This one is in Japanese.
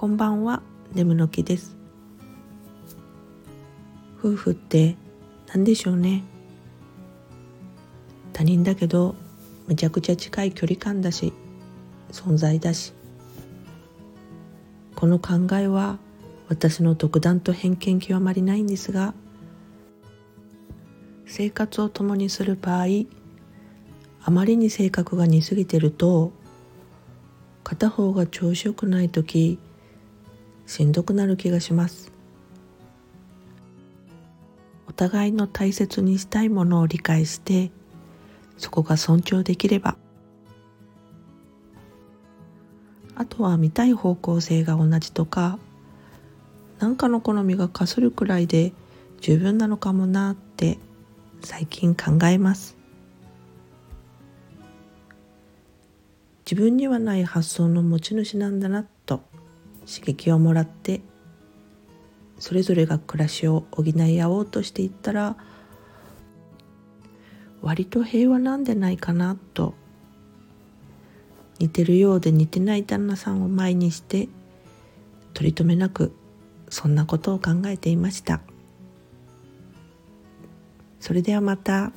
こんばんは、眠の木です。夫婦って何でしょうね。他人だけどめちゃくちゃ近い距離感だし、存在だし。この考えは私の独断と偏見極まりないんですが、生活を共にする場合、あまりに性格が似すぎてると片方が調子よくない時しんどくなる気がします。お互いの大切にしたいものを理解してそこが尊重できれば。あとは見たい方向性が同じとか何かの好みがかするくらいで十分なのかもなって最近考えます。自分にはない発想の持ち主なんだなと。刺激をもらってそれぞれが暮らしを補い合おうとしていったら割と平和なんでないかなと似てるようで似てない旦那さんを前にして取り留めなくそんなことを考えていましたそれではまた。